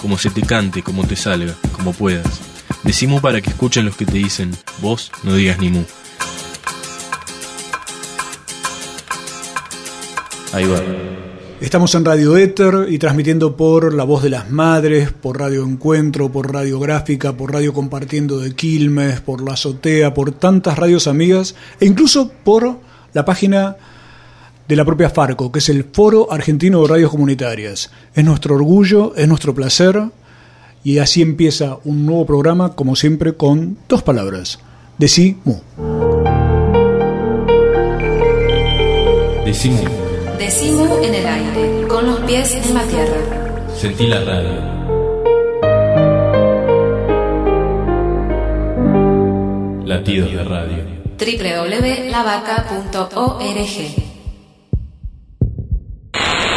como se te cante, como te salga, como puedas. Decimu para que escuchen los que te dicen, vos no digas ni mu. Ahí va. Estamos en Radio Éter y transmitiendo por La Voz de las Madres, por Radio Encuentro, por Radio Gráfica, por Radio Compartiendo de Quilmes, por La Azotea, por tantas radios amigas e incluso por la página de la propia Farco, que es el Foro Argentino de Radios Comunitarias. Es nuestro orgullo, es nuestro placer y así empieza un nuevo programa, como siempre, con dos palabras. Decimu. Decimu, Decimo en el aire, con los pies en la tierra. sentí la radio. Latidos de radio. www.lavaca.org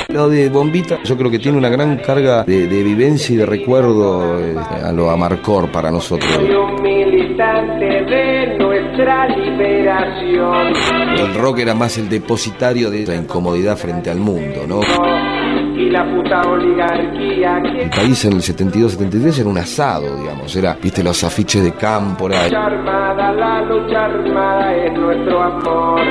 Lo de Bombita, yo creo que tiene una gran carga de, de vivencia y de recuerdo eh, a lo Amarcor para nosotros. un militante de nuestra liberación. El rock era más el depositario de la incomodidad frente al mundo, ¿no? Y la puta oligarquía que El país en el 72-73 era un asado, digamos, era, viste, los afiches de cámpora lucha armada, la lucha armada es nuestro amor.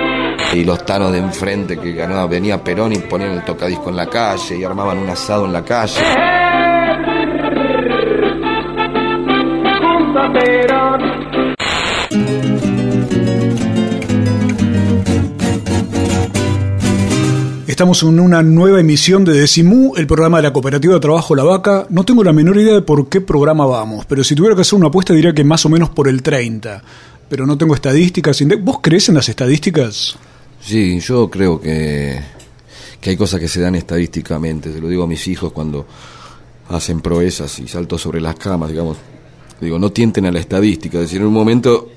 y los tanos de enfrente que ganaba, venía Perón y ponían el tocadisco en la calle y armaban un asado en la calle. Junto Estamos en una nueva emisión de Decimú, el programa de la Cooperativa de Trabajo La Vaca. No tengo la menor idea de por qué programa vamos, pero si tuviera que hacer una apuesta diría que más o menos por el 30. Pero no tengo estadísticas. ¿Vos crees en las estadísticas? Sí, yo creo que, que hay cosas que se dan estadísticamente. Se lo digo a mis hijos cuando hacen proezas y salto sobre las camas, digamos. Digo, no tienten a la estadística. Es decir, en un momento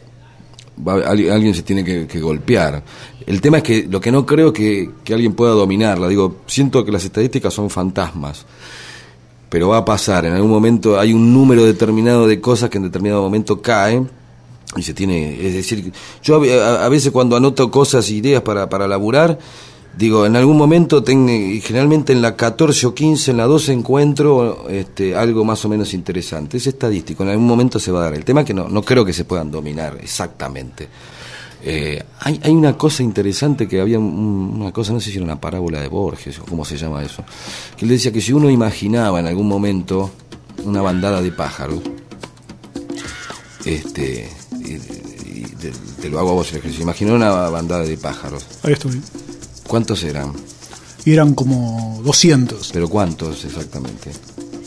alguien se tiene que golpear. El tema es que lo que no creo que, que alguien pueda dominarla. Digo, siento que las estadísticas son fantasmas. Pero va a pasar. En algún momento hay un número determinado de cosas que en determinado momento caen y se tiene, es decir, yo a, a- veces cuando anoto cosas, ideas para, para laburar, digo, en algún momento, ten- generalmente en la 14 o 15, en la 12 encuentro este, algo más o menos interesante. Es estadístico, en algún momento se va a dar. El tema es que no, no creo que se puedan dominar exactamente. Eh, hay, hay una cosa interesante que había un- una cosa, no sé si era una parábola de Borges o cómo se llama eso, que él decía que si uno imaginaba en algún momento una bandada de pájaros, este, y- y te, te lo hago a vos el ejercicio, imagina una bandada de pájaros, Ahí estoy. ¿cuántos eran? Y eran como 200, ¿Pero cuántos exactamente?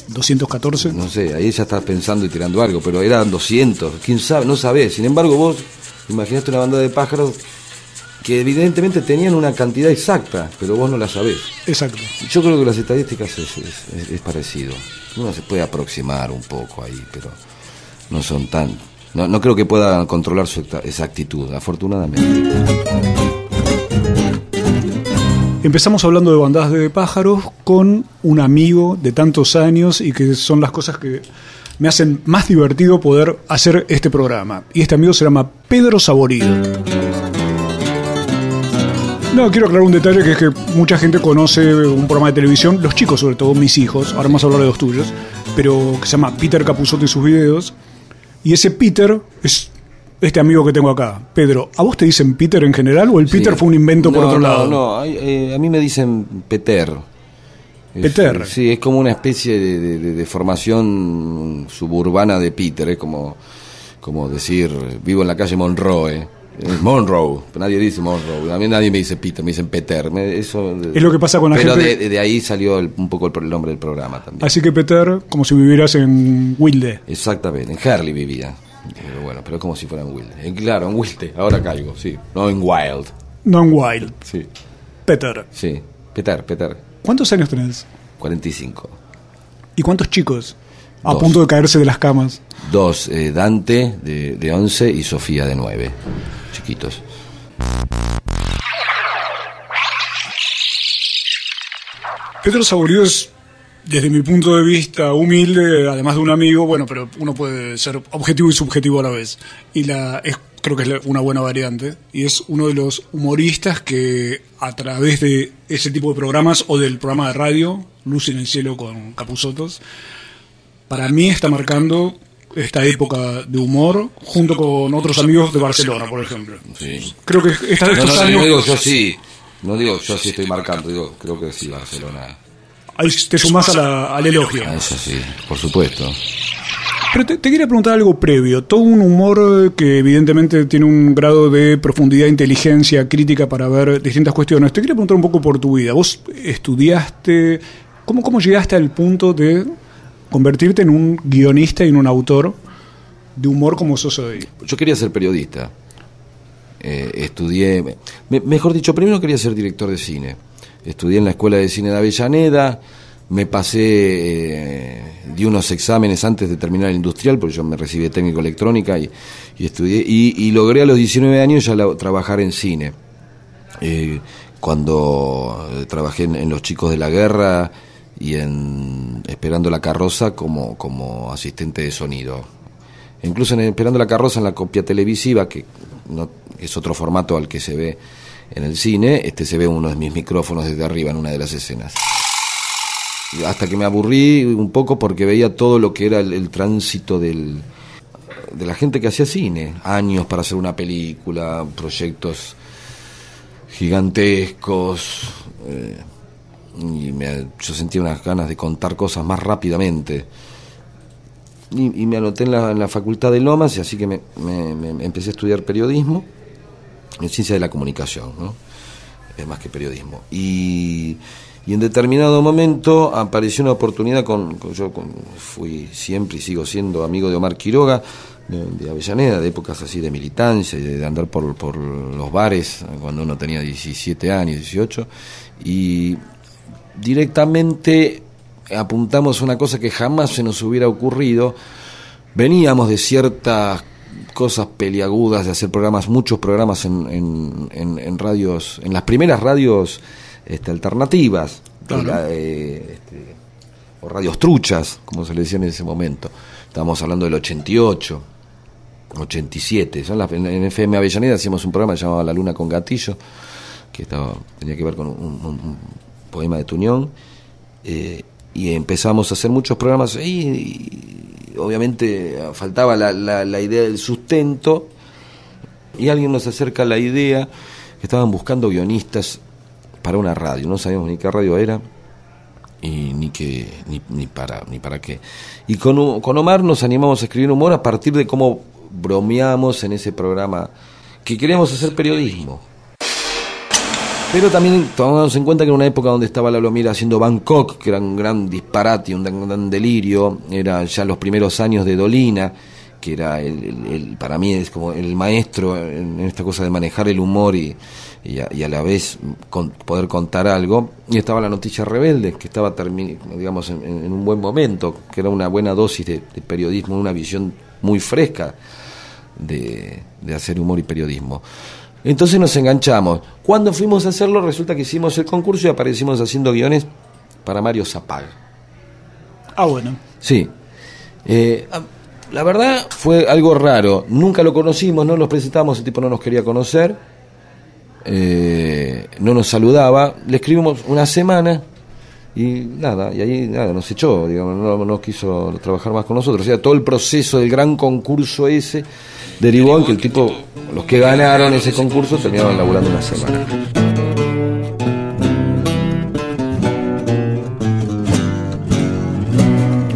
214. No sé, ahí ya estás pensando y tirando algo, pero eran 200, quién sabe, no sabés. Sin embargo, vos imaginaste una bandada de pájaros que evidentemente tenían una cantidad exacta, pero vos no la sabés. Exacto. Yo creo que las estadísticas es, es- es- es parecido. Uno se puede aproximar un poco ahí, pero no son tan... No, no creo que pueda controlar su exactitud, afortunadamente. Empezamos hablando de bandadas de pájaros con un amigo de tantos años y que son las cosas que me hacen más divertido poder hacer este programa. Y este amigo se llama Pedro Saborido. No, quiero aclarar un detalle que es que mucha gente conoce un programa de televisión, los chicos sobre todo, mis hijos, ahora vamos a hablar de los tuyos, pero que se llama Peter Capuzotto y sus videos. Y ese Peter es este amigo que tengo acá. Pedro, ¿a vos te dicen Peter en general o el Peter fue un invento por otro no, lado? No, hay- eh, a mí me dicen Peter. Peter. eh, sí, es como una especie de, de- de- de formación suburbana de Peter, es como, como decir, vivo en la calle Monroe. Es Monroe, pero nadie dice Monroe. A mí nadie me dice Peter, me dicen Peter. Me- eso, Es lo que pasa con la pero gente- de, de ahí salió el- un poco el, el nombre del programa también. Así que Peter, como si vivieras en Wilde. Exactamente, en Harley vivía. Pero bueno, pero como si fuera en Wilde. Claro, en Wilde, ahora caigo, sí. No en Wild. No en Wild. Sí, Peter. sí. Peter, Peter. ¿Cuántos años tenés? 45. ¿Y cuántos chicos? A Dos. punto de caerse de las camas. Dos, eh, Dante de, de 11 y Sofía de 9, chiquitos. Pedro Saborío es, desde mi punto de vista, humilde, además de un amigo, bueno, pero uno puede ser objetivo y subjetivo a la vez. Y la es, creo que es una buena variante. Y es uno de los humoristas que, a través de ese tipo de programas o del programa de radio, Luz en el Cielo con Capuzotos, para mí está marcando esta época de humor junto con otros amigos de Barcelona, por ejemplo. Sí. Creo que esta- estos no, no, años no digo yo sí, no digo yo sí estoy marcando, digo, creo que sí, Barcelona. Ahí te sumás a la- al elogio. Ah, Eso sí, por supuesto. Pero te, te quería preguntar algo previo. Todo un humor que evidentemente tiene un grado de profundidad, inteligencia, crítica para ver distintas cuestiones. Te quería preguntar un poco por tu vida. Vos estudiaste, ¿cómo, cómo llegaste al punto de convertirte en un guionista y en un autor de humor como sos hoy? Yo quería ser periodista. Eh, estudié, me- mejor dicho, primero quería ser director de cine. Estudié en la Escuela de Cine de Avellaneda, me pasé, eh, di unos exámenes antes de terminar el industrial, porque yo me recibí técnico electrónica y, y estudié, y, logré a los 19 años ya trabajar en cine. Eh, cuando trabajé en, en Los Chicos de la Guerra y en Esperando la Carroza como, como asistente de sonido. Incluso en Esperando la Carroza, en la copia televisiva, que no, es otro formato al que se ve en el cine, este se ve uno de mis micrófonos desde arriba en una de las escenas. Hasta que me aburrí un poco porque veía todo lo que era el, tránsito del, de la gente que hacía cine. Años para hacer una película, proyectos gigantescos. eh, y me- yo sentía unas ganas de contar cosas más rápidamente. Y, me anoté en la, facultad de Lomas y así que me- me empecé a estudiar periodismo en ciencia de la comunicación, ¿no? Es más que periodismo. Y, y en determinado momento apareció una oportunidad con, yo fui siempre y sigo siendo amigo de Omar Quiroga, de, Avellaneda, de épocas así de militancia de, de andar por, por los bares cuando uno tenía 17 años, 18, y directamente apuntamos una cosa que jamás se nos hubiera ocurrido. Veníamos de ciertas cosas peliagudas, de hacer programas, muchos programas en, en, en- en radios, en las primeras radios este, alternativas, Claro. la, eh, este, o radios truchas, como se le decía en ese momento. Estábamos hablando del 88, 87. Son las, en, FM Avellaneda hacíamos un programa llamado La Luna con Gatillo, que estaba, tenía que ver con un, un- un poema de Tuñón. eh, y empezamos a hacer muchos programas ahí y, obviamente faltaba la, la- idea del sustento y alguien nos acerca la idea que estaban buscando guionistas para una radio, no sabíamos ni qué radio era y ni qué ni, ni para ni para qué. Y con, con Omar nos animamos a escribir humor a partir de cómo bromeamos en ese programa que queríamos hacer periodismo. Pero también tomamos en cuenta que era una época donde estaba Lalo Mira haciendo Bangkok, que era un gran disparate, un gran, delirio, era ya los primeros años de Dolina, que era el, para mí es como el maestro en esta cosa de manejar el humor y, y, a, la vez poder contar algo. Y estaba la noticia rebelde, que estaba digamos en, en un buen momento, que era una buena dosis de, de periodismo, una visión muy fresca de, de hacer humor y periodismo. Entonces nos enganchamos. Cuando fuimos a hacerlo, resulta que hicimos el concurso y aparecimos haciendo guiones para Mario Zapag. Ah, bueno. Sí. Eh, ah, la verdad fue algo raro. Nunca lo conocimos, no nos presentamos, el tipo no nos quería conocer. Eh, no nos saludaba. Le escribimos una semana y nada, y ahí nada, nos echó, digamos, no, no quiso trabajar más con nosotros. O sea, todo el proceso del gran concurso ese derivó en que el tipo, los que ganaron ese concurso terminaron laburando una semana.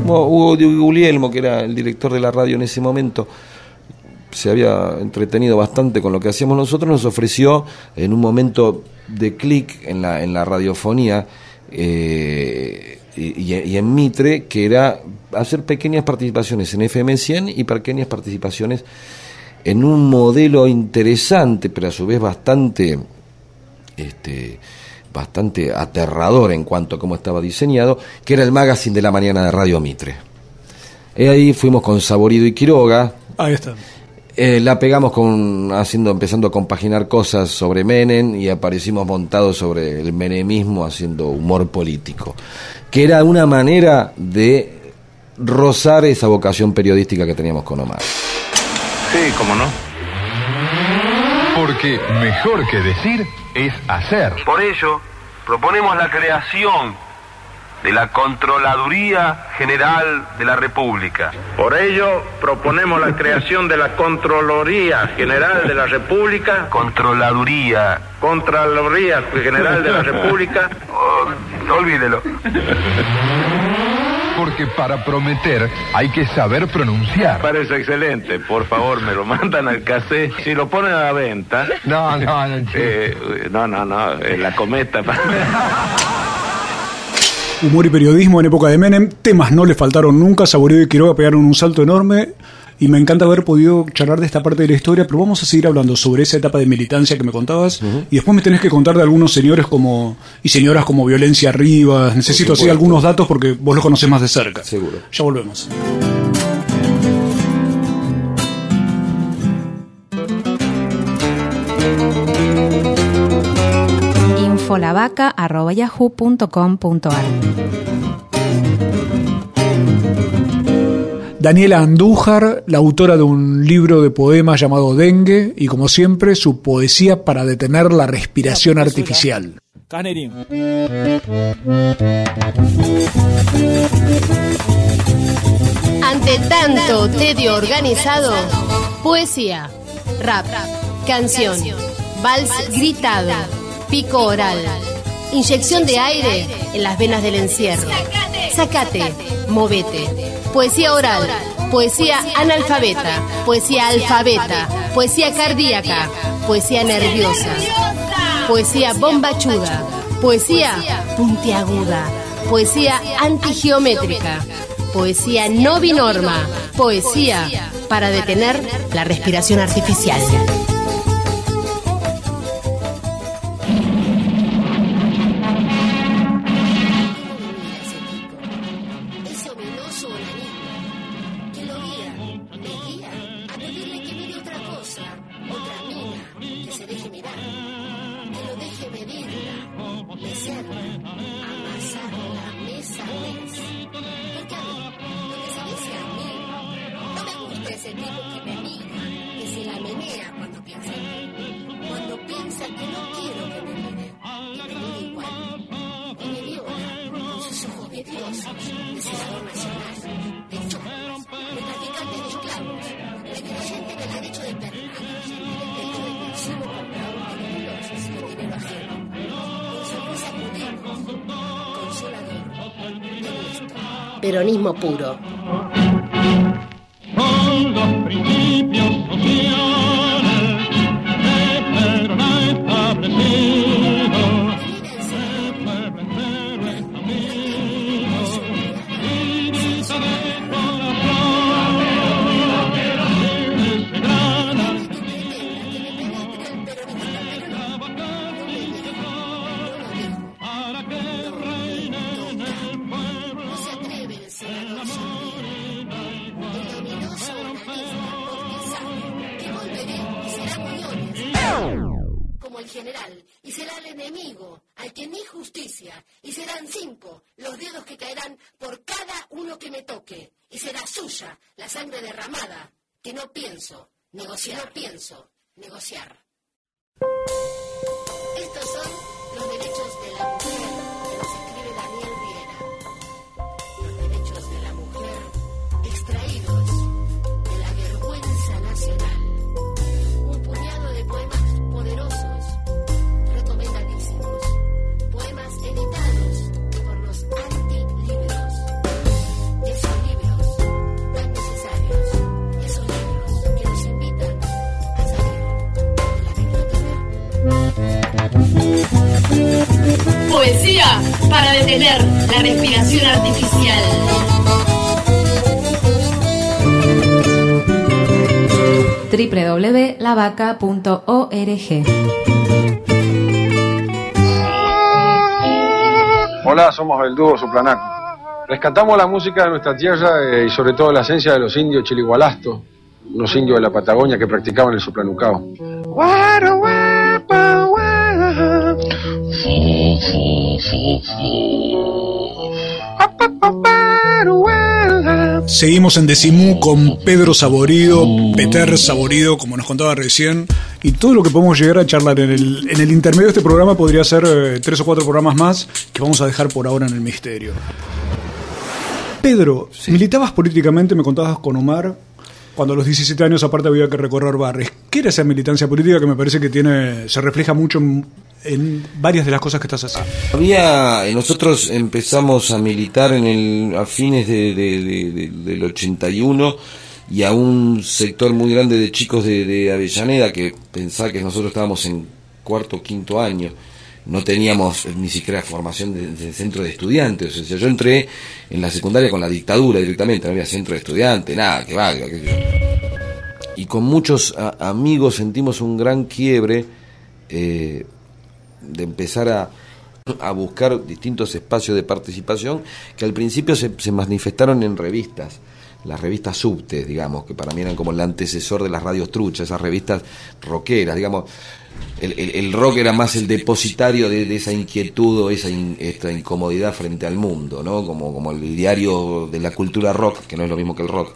Hugo Di Guglielmo, que era el director de la radio en ese momento, se había entretenido bastante con lo que hacíamos nosotros, nos ofreció en un momento de clic en la, en la radiofonía eh, y, y en Mitre, que era hacer pequeñas participaciones en FM 100 y pequeñas participaciones en un modelo interesante, pero a su vez bastante este, bastante aterrador en cuanto a cómo estaba diseñado, que era el magazine de la mañana de Radio Mitre. Y ahí fuimos con Saborido y Quiroga. Ahí está. Eh, la pegamos con haciendo empezando a compaginar cosas sobre Menem y aparecimos montados sobre el menemismo haciendo humor político, que era una manera de rozar esa vocación periodística que teníamos con Omar. Sí, cómo no. Porque mejor que decir es hacer. Por ello, proponemos la creación de la Controladuría General de la República. Por ello, proponemos la creación de la Controloría General de la República, Controladuría. Contraloría General de la República, Oh, olvídelo. Porque para prometer hay que saber pronunciar. parece excelente. Por favor, me lo mandan al cassette. Si lo ponen a la venta, No, no, no. eh, no, no, no, en la cometa. Humor y periodismo en época de Menem. Temas no le faltaron nunca. Saborío y Quiroga pegaron un salto enorme. Y me encanta haber podido charlar de esta parte de la historia, pero vamos a seguir hablando sobre esa etapa de militancia que me contabas. Y después me tenés que contar de algunos señores como y señoras como Violencia Rivas. Necesito así algunos datos porque vos los conocés más de cerca. Seguro. Ya volvemos. Daniela Andújar, la autora de un libro de poemas llamado Dengue, y como siempre, su poesía para detener la respiración artificial. Ante tanto tedio organizado, poesía, rap, canción, vals gritado, pico oral, inyección de aire en las venas del encierro. Sacate, movete. Poesía oral, poesía analfabeta, poesía alfabeta, poesía cardíaca, poesía nerviosa, poesía bombachuda, poesía puntiaguda, poesía antigeométrica, poesía no binorma, poesía para detener la respiración artificial. Peronismo puro. www.lavaca.org Hola, somos el dúo Suplanac. Rescatamos la música de nuestra tierra eh, y sobre todo la esencia de los indios chiligualastos, unos indios de la Patagonia que practicaban el soplanucao. Seguimos en Decimú con Pedro Saborido, Peter Saborido, como nos contaba recién, y todo lo que podemos llegar a charlar en el, en el intermedio de este programa podría ser eh, tres o cuatro programas más que vamos a dejar por ahora en el misterio. Pedro, militabas políticamente, me contabas con Omar, cuando a los 17 años aparte había que recorrer barrios. ¿Qué era esa militancia política que me parece que tiene se refleja mucho en, en varias de las cosas que estás haciendo? Había, nosotros empezamos a militar en el, a fines de, de- de- de- del 81 y a un sector muy grande de chicos de, Avellaneda que pensaba que nosotros estábamos en cuarto o quinto año. No teníamos ni siquiera formación de, centro de estudiantes. O sea, yo entré en la secundaria con la dictadura directamente, no había centro de estudiantes, nada, que valga. yo. Y con muchos amigos sentimos un gran quiebre eh, de empezar a, a buscar distintos espacios de participación que al principio se, se manifestaron en revistas, las revistas subtes, digamos, que para mí eran como el antecesor de las radios truchas, esas revistas rockeras, digamos. El, el- el rock era más el depositario de, de esa inquietud o esa in- esta incomodidad frente al mundo, ¿no? Como, como el diario de la cultura rock, que no es lo mismo que el rock,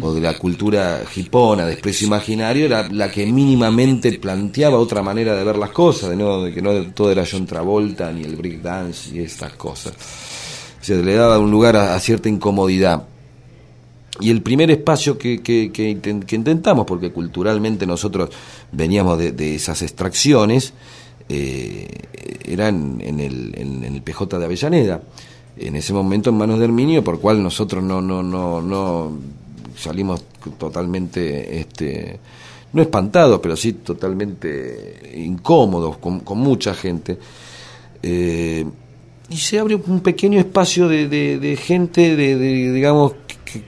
o de la cultura hipona, desprecio imaginario, era la que mínimamente planteaba otra manera de ver las cosas, de, no, de que no todo era John Travolta ni el breakdance y estas cosas. O sea, le daba un lugar a, a cierta incomodidad. Y el primer espacio que, que, que inten- que intentamos, porque culturalmente nosotros veníamos de, esas extracciones, eh, era en, el, en, el PJ de Avellaneda. En ese momento en manos de Herminio, por cual nosotros no, no, no, no salimos totalmente, este, no espantados, pero sí totalmente incómodos con, mucha gente. Eh, y se abre un pequeño espacio de, de- gente, de, digamos,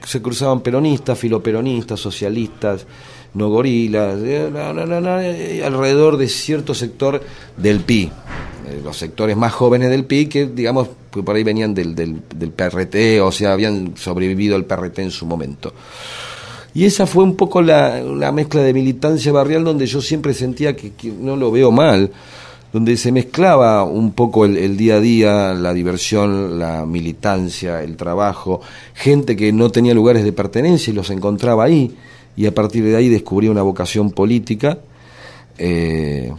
se cruzaban peronistas, filoperonistas, socialistas, no gorilas, eh, na, na, eh, alrededor de cierto sector del PI, eh, los sectores más jóvenes del PI que, digamos, que por ahí venían del, del, del PRT, o sea, habían sobrevivido al PRT en su momento. Y esa fue un poco la, la mezcla de militancia barrial donde yo siempre sentía que no lo veo mal, donde se mezclaba un poco el, día a día, la diversión, la militancia, el trabajo, gente que no tenía lugares de pertenencia y los encontraba ahí, y a partir de ahí descubría una vocación política. eh,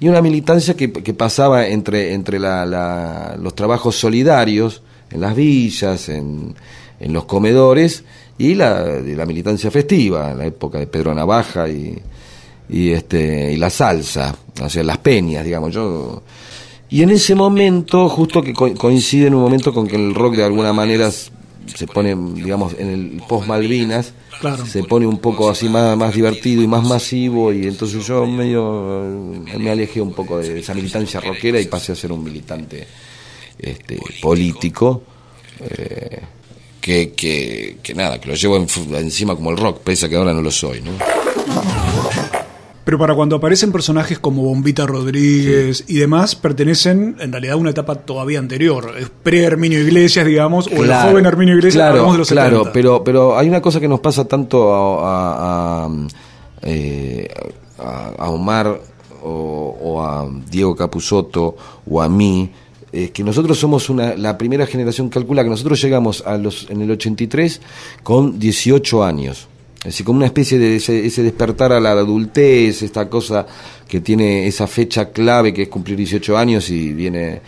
y una militancia que, pasaba entre, entre la- la- los trabajos solidarios en las villas, en, los comedores, y la, la militancia festiva, en la época de Pedro Navaja y, y, este, y la salsa, o sea, las peñas, digamos. yo Y en ese momento, justo que co- coincide en un momento con que el rock de alguna manera se pone, digamos, en el post-Malvinas, Claro. se pone un poco así más, más divertido y más masivo y entonces yo medio eh, me alejé un poco de esa militancia rockera y pasé a ser un militante este, político eh, que, que, que nada, que lo llevo en- encima como el rock, pese a que ahora no lo soy, ¿no? Pero para cuando aparecen personajes como Bombita Rodríguez y demás, pertenecen en realidad a una etapa todavía anterior. Es pre-Herminio Iglesias, digamos, o el joven Herminio Iglesias, claro, hablamos de los claro, 70. pero pero hay una cosa que nos pasa tanto a, a, a, eh, a- a Omar o, o a Diego Capusotto o a mí es que nosotros somos una, la primera generación calcula que nosotros llegamos a los en el 83 con 18 años decir, como una especie de ese, despertar a la adultez, esta cosa que tiene esa fecha clave que es cumplir 18 años y viene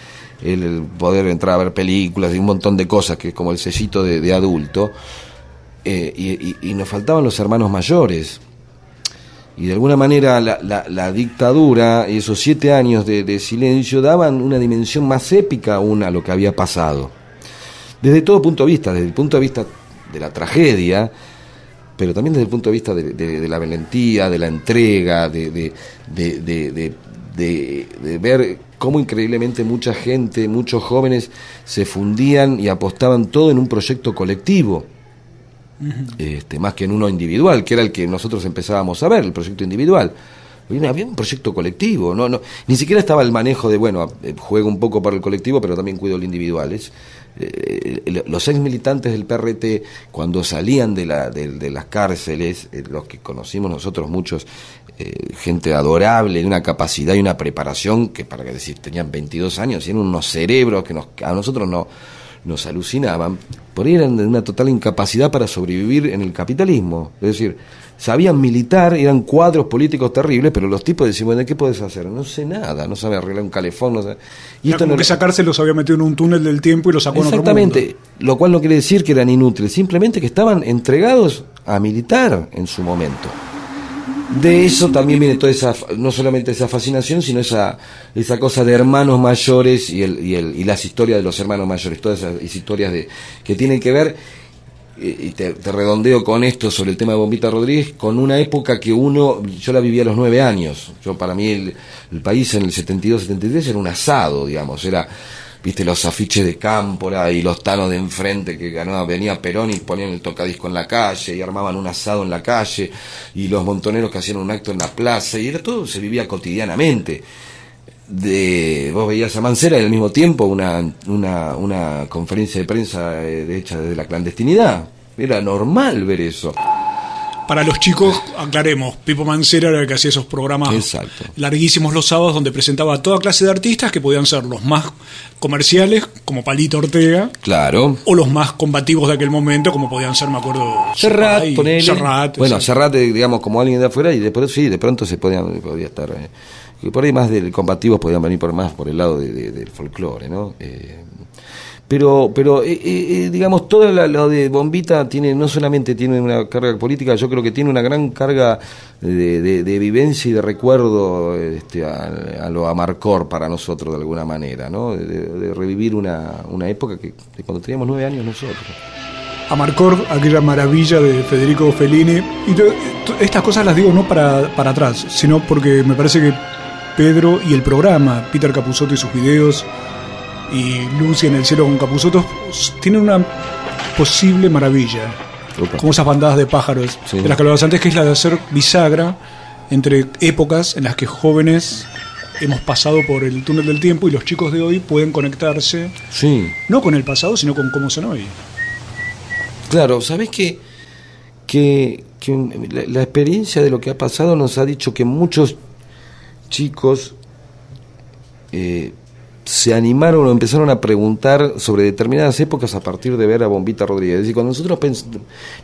el, poder entrar a ver películas y un montón de cosas que es como el sellito de, adulto. Eh, y nos faltaban los hermanos mayores. Y de alguna manera la, la- la dictadura y esos siete años de, de silencio daban una dimensión más épica aún a lo que había pasado. Desde todo punto de vista, desde el punto de vista de la tragedia, pero también desde el punto de vista de, de- de la valentía, de la entrega, de, ver cómo increíblemente mucha gente, muchos jóvenes se fundían y apostaban todo en un proyecto colectivo este, más que en uno individual, que era el que nosotros empezábamos a ver, el proyecto individual. Había un proyecto colectivo, no, no, ni siquiera estaba el manejo de, bueno, eh, juego un poco para el colectivo, pero también cuido el individual. Es, eh, los ex militantes del PRT, cuando salían de, la, de, las cárceles, eh, los que conocimos nosotros muchos, eh, gente adorable, de una capacidad y una preparación que, para que decir, tenían 22 años, y eran unos cerebros que nos, a nosotros no, nos alucinaban, por ahí eran de una total incapacidad para sobrevivir en el capitalismo. Es decir, sabían militar, eran cuadros políticos terribles, pero los tipos decían, bueno, ¿qué puedes hacer? No sé nada, no sabe arreglar un calefón, no sabe... Y esto como no... que sacarse los había metido en un túnel del tiempo y los sacó Exactamente, en otro mundo. lo cual no quiere decir que eran inútiles, simplemente que estaban entregados a militar en su momento. De eso también viene toda esa, no solamente esa fascinación, sino esa, esa cosa de hermanos mayores y, el, y, el, y las historias de los hermanos mayores, todas esas historias de, que tienen que ver y te, redondeo con esto sobre el tema de Bombita Rodríguez, con una época que uno, yo la viví a los nueve años, yo para mí el, el país en el 72-73 era un asado, digamos, era, viste, los afiches de Cámpora y los tanos de enfrente que ganaba, venía Perón y ponían el tocadisco en la calle y armaban un asado en la calle y los montoneros que hacían un acto en la plaza y era todo, se vivía cotidianamente de vos veías a Mancera y al mismo tiempo una, una, una conferencia de prensa eh, de hecha desde la clandestinidad. Era normal ver eso. Para los chicos, aclaremos, Pipo Mancera era el que hacía esos programas Exacto. larguísimos los sábados donde presentaba a toda clase de artistas que podían ser los más comerciales, como Palito Ortega. Claro. O los más combativos de aquel momento, como podían ser, me acuerdo, Serrat, ponele. Serrat bueno, exacto. Serrat, digamos, como alguien de afuera y después sí, de pronto se podía, podía estar... Eh, que por ahí más del combativos podían venir por más por el lado de, de, del folclore, ¿no? Eh, pero, pero eh, eh, digamos, todo lo de Bombita tiene no solamente tiene una carga política, yo creo que tiene una gran carga de, vivencia y de recuerdo este, a, lo Amarcor para nosotros de alguna manera, ¿no? De, revivir una, una época que de cuando teníamos nueve años nosotros. Amarcor, aquella maravilla de Federico Fellini. Y estas cosas las digo no para, para atrás, sino porque me parece que Pedro y el programa, Peter Capusotto y sus videos, y Lucy en el cielo con Capusotto, tienen una posible maravilla. Opa. Como esas bandadas de pájaros sí. de las que hablabas antes, que es la de hacer bisagra entre épocas en las que jóvenes hemos pasado por el túnel del tiempo y los chicos de hoy pueden conectarse, sí. no con el pasado, sino con cómo son hoy. Claro, ¿sabes qué? Que, que la, la experiencia de lo que ha pasado nos ha dicho que muchos chicos eh, se animaron o empezaron a preguntar sobre determinadas épocas a partir de ver a Bombita Rodríguez. Es decir, cuando nosotros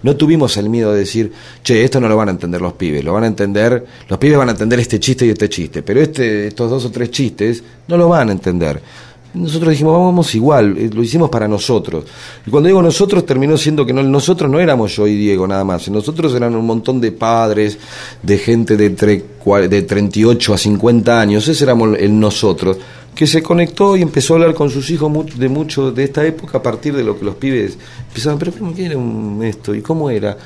no tuvimos el miedo de decir, che, esto no lo van a entender los pibes, lo van a entender, los pibes van a entender este chiste y este chiste, pero este, estos dos o tres chistes no lo van a entender. Nosotros dijimos, vamos igual, eh, lo hicimos para nosotros. Y cuando digo nosotros, terminó siendo que no, nosotros no éramos yo y Diego nada más. Nosotros eran un montón de padres, de gente de, tre, de 38 a 50 años. Ese éramos el nosotros, que se conectó y empezó a hablar con sus hijos de mucho de esta época a partir de lo que los pibes empezaban, pero ¿cómo era esto? ¿Y cómo era?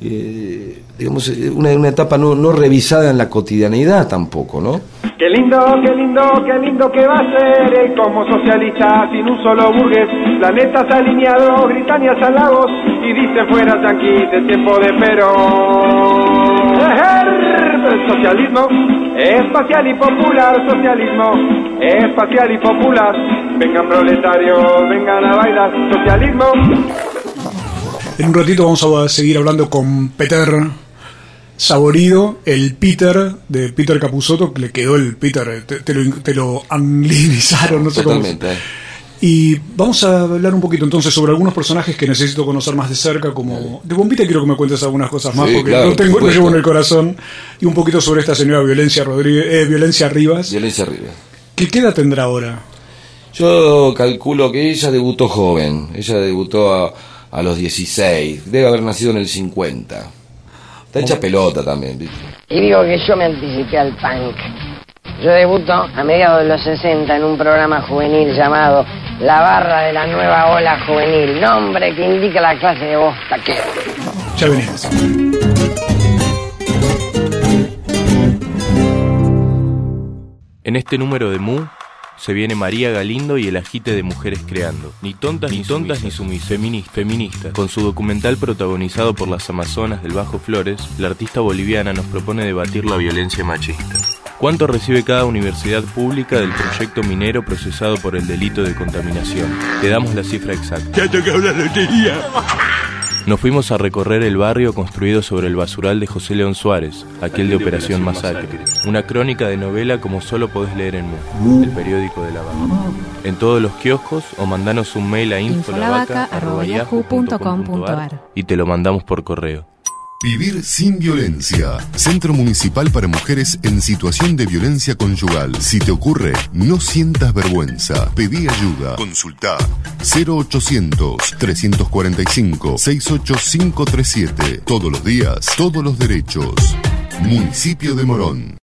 Eh, digamos, una, una etapa no, no revisada en la cotidianidad tampoco, ¿no? Qué lindo, qué lindo, qué lindo que va a ser eh, como socialista sin un solo burgués. Planetas alineados, gritan y halagos y dice fuera yanquis de tiempo de pero. El socialismo espacial y popular, socialismo espacial y popular. Vengan proletarios, vengan a bailar, socialismo. En un ratito vamos a seguir hablando con Peter Saborido, el Peter de Peter Capusotto, que le quedó el Peter, te, te lo, te lo anglinizaron, no sé Totalmente. cómo. Y vamos a hablar un poquito entonces sobre algunos personajes que necesito conocer más de cerca, como de Bombita quiero que me cuentes algunas cosas más, Sí, porque claro, lo, tengo, lo llevo en el corazón, y un poquito sobre esta señora Violencia Rodríguez, eh, Violencia Rivas. Violencia Rivas. ¿Qué, ¿Qué edad tendrá ahora? Yo calculo que ella debutó joven, ella debutó a, a los 16, debe haber nacido en el 50. Está hecha pelota también, ¿viste? Y digo que yo me anticipé al punk. Yo debuto a mediados de los 60 en un programa juvenil llamado La Barra de la Nueva Ola Juvenil, nombre que indica la clase de voz taquero. Ya venimos. En este número de Mu se viene María Galindo y el agite de mujeres creando. Ni tontas ni, tontas ni sumisas. Feminista, feminista. Con su documental protagonizado por las Amazonas del Bajo Flores, la artista boliviana nos propone debatir la violencia machista. ¿Cuánto recibe cada universidad pública del proyecto minero procesado por el delito de contaminación? Te damos la cifra exacta. Ya tocado la lotería. Nos fuimos a recorrer el barrio construido sobre el basural de José León Suárez, aquel de Operación Masacre. Una crónica de novela como solo podés leer en Mu, el periódico de la vaca. En todos los kioscos o mandanos un mail a infolavaca.yahoo.com.ar y te lo mandamos por correo. Vivir sin violencia. Centro Municipal para Mujeres en Situación de Violencia Conyugal. Si te ocurre, no sientas vergüenza. Pedí ayuda. Consulta 0800-345-68537. Todos los días, todos los derechos. Municipio de Morón.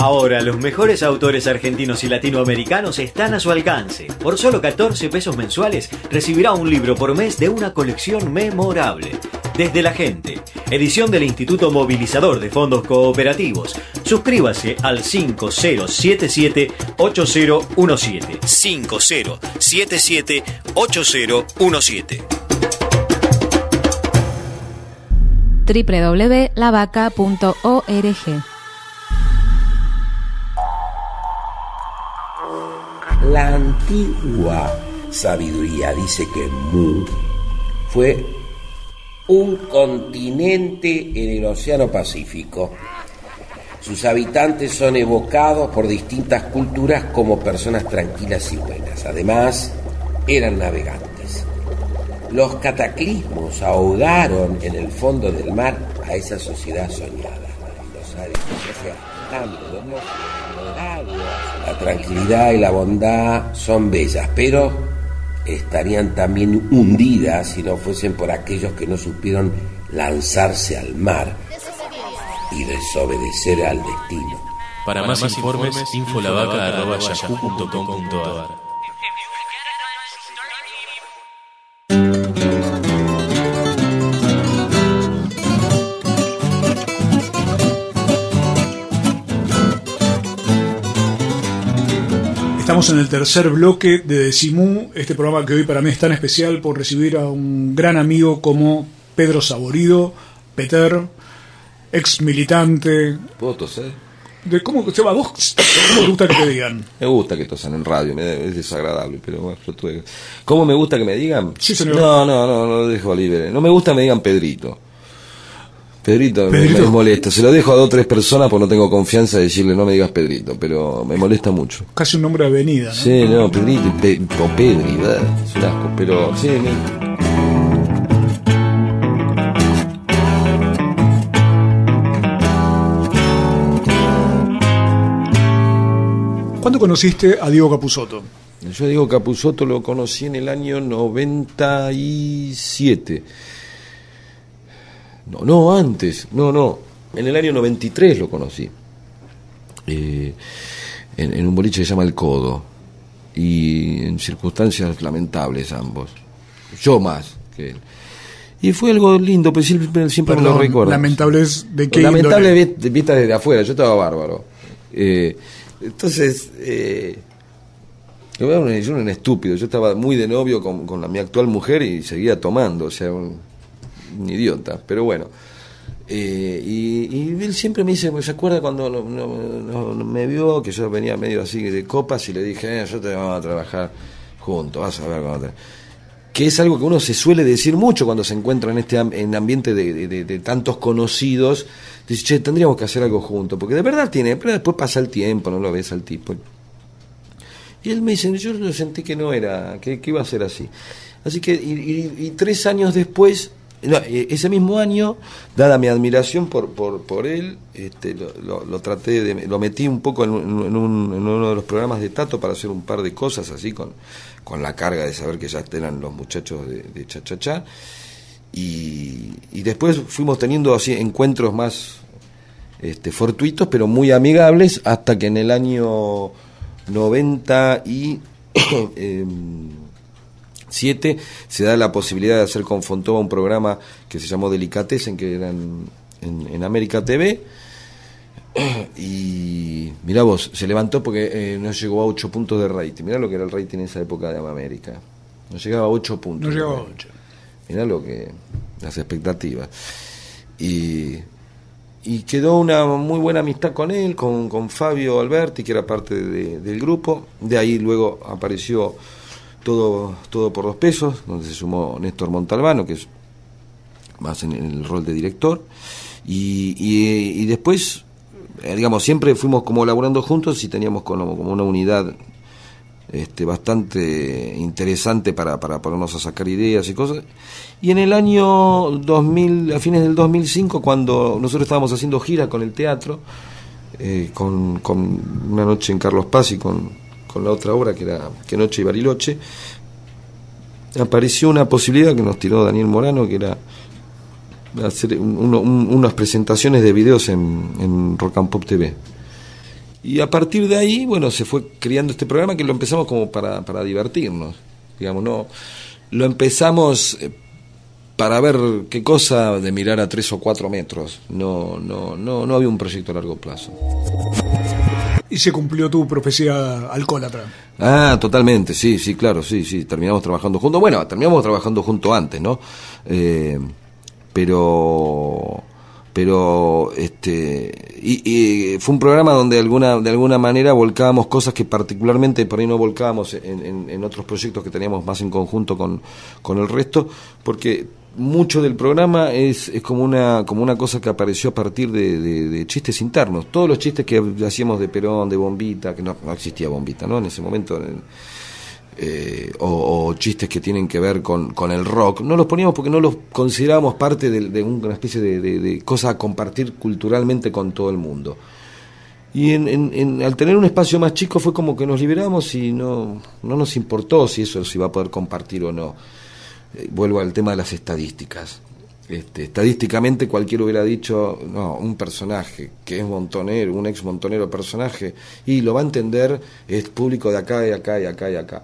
Ahora los mejores autores argentinos y latinoamericanos están a su alcance. Por solo 14 pesos mensuales recibirá un libro por mes de una colección memorable. Desde la gente, edición del Instituto Movilizador de Fondos Cooperativos. Suscríbase al 5077-8017. 5077-8017. www.lavaca.org La antigua sabiduría dice que Mu fue un continente en el Océano Pacífico. Sus habitantes son evocados por distintas culturas como personas tranquilas y buenas. Además, eran navegantes. Los cataclismos ahogaron en el fondo del mar a esa sociedad soñada. Los La tranquilidad y la bondad son bellas, pero estarían también hundidas si no fuesen por aquellos que no supieron lanzarse al mar y desobedecer al destino. Para, más, informes, infolavaca.yahoo.com.ar Estamos en el tercer bloque de Decimú, este programa que hoy para mí es tan especial por recibir a un gran amigo como Pedro Saborido, Peter, ex militante. ¿Puedo toser? De cómo, se va, vos, ¿cómo te gusta que te digan? Me gusta que tosan en radio, me, es desagradable, pero bueno, yo tuve... ¿Cómo me gusta que me digan? Sí, señor. No, no, no, no lo dejo libre. No me gusta que me digan Pedrito. Pedrito, me- Pedrito. Me, molesta. Se lo dejo a dos o tres personas porque no tengo confianza de decirle no me digas Pedrito, pero me molesta mucho. Casi un nombre de avenida, ¿no? Sí, no, Pedrito, Pe- o Pedri, ¿verdad? es un asco, pero sí, me- ¿Cuándo conociste a Diego Capusotto? Yo digo Capusotto lo conocí en el año 97. No, no, antes, no, no. En el año 93 lo conocí. Eh, en, en un boliche que se llama El Codo. Y en circunstancias lamentables ambos. Yo más que él. Y fue algo lindo, pues siempre, siempre me lo recuerdo. Lamentables de qué Lamentable índole? vi- vista desde afuera, yo estaba bárbaro. Eh, entonces, eh, yo era un, yo era un estúpido, yo estaba muy de novio con, con la- mi actual mujer y seguía tomando, o sea, un, un idiota, pero bueno. Eh, y, y él siempre me dice, ¿se acuerda cuando me vio que yo venía medio así de copas y le dije, eh, yo te vamos a trabajar juntos, vas a ver cuando te que es algo que uno se suele decir mucho cuando se encuentra en este en ambiente de, tantos conocidos. Dice, che, tendríamos que hacer algo juntos, porque de verdad tiene, pero después pasa el tiempo, no lo ves al tipo. Y él me dice, yo sentí que no era, que, iba a ser así. Así que, y tres años después, e, ese mismo año, dada mi admiración por, por, por él, este, lo, traté de, lo metí un poco en, uno de los programas de Tato para hacer un par de cosas así con, con la carga de saber que ya eran los muchachos de, de Cha Cha Cha. Y, después fuimos teniendo así encuentros más este, fortuitos, pero muy amigables, hasta que en el año 90 y... Em, se da la posibilidad de hacer con Fontova un programa que se llamó Delicatessen, que era en, América TV. Y mirá vos, se levantó porque eh, no llegó a 8 puntos de rating. Mirá lo que era el rating en esa época de América. No llegaba a 8 puntos. No Mirá lo que. las expectativas. Y y quedó una muy buena amistad con él, con, con Fabio Alberti, que era parte del grupo. De ahí luego apareció todo, todo por dos pesos, donde se sumó Néstor Montalbano, que es más en, el rol de director. Y, y- y después, eh, digamos, siempre fuimos como laburando juntos y teníamos como, como una unidad este, bastante interesante para, para ponernos a sacar ideas y cosas. Y en el año 2000, a fines del 2005, cuando nosotros estábamos haciendo gira con el teatro, eh, con, con una noche en Carlos Paz y con, con la otra obra que era Que Noche y Bariloche, apareció una posibilidad que nos tiró Daniel Morano, que era hacer unas presentaciones de videos en, en Rock and Pop TV. Y a partir de ahí, bueno, se fue creando este programa que lo empezamos como para, para divertirnos. Digamos, no. Lo empezamos eh, para ver qué cosa de mirar a tres o cuatro metros. No, no, no, no había un proyecto a largo plazo. Y se cumplió tu profecía alcohólatra. Ah, totalmente, sí, sí, claro, sí, sí. Terminamos trabajando juntos. Bueno, terminamos trabajando juntos antes, ¿no? Eh, pero pero este y, y fue un programa donde de alguna de alguna manera volcábamos cosas que particularmente por ahí no volcábamos en, en- en otros proyectos que teníamos más en conjunto con, con el resto porque mucho del programa es, es como una como una cosa que apareció a partir de, chistes internos todos los chistes que hacíamos de Perón de Bombita que no, no existía Bombita no en ese momento en- eh, o, o chistes que tienen que ver con, con el rock, no los poníamos porque no los considerábamos parte de, una especie de cosa a compartir culturalmente con todo el mundo. Y en, en- en- al tener un espacio más chico fue como que nos liberamos y no, no nos importó si eso se iba a poder compartir o no. Eh, vuelvo al tema de las estadísticas. Este, estadísticamente cualquiera hubiera dicho, no, un personaje que es montonero, un ex montonero personaje, y lo va a entender, es público de acá y acá y acá y acá.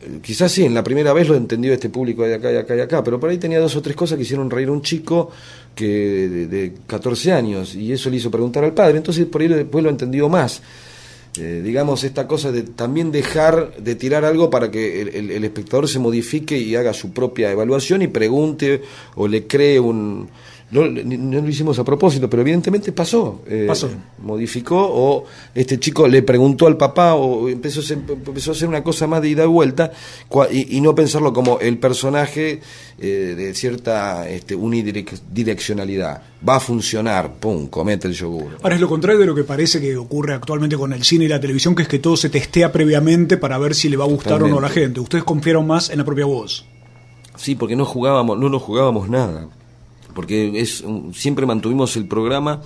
Eh, Quizás sí, en la primera vez lo entendió este público de acá y acá y acá, pero por ahí tenía dos o tres cosas que hicieron reír a un chico que de, de 14 años, y eso le hizo preguntar al padre, entonces por ahí después lo entendió más. Eh, digamos, esta cosa de también dejar de tirar algo para que el, el- el espectador se modifique y haga su propia evaluación y pregunte o le cree un... No, lo hicimos a propósito, pero evidentemente pasó. Eh, Pasó. Modificó o este chico le preguntó al papá o empezó empezó a hacer una cosa más de ida y vuelta y, y no pensarlo como el personaje eh, de cierta este, unidireccionalidad. Va a funcionar, pum, comete el yogur. Ahora es lo contrario de lo que parece que ocurre actualmente con el cine y la televisión, que es que todo se testea previamente para ver si le va a gustar o no a la gente. Ustedes confiaron más en la propia voz. Sí, porque no jugábamos, no nos jugábamos nada. Porque es siempre mantuvimos el programa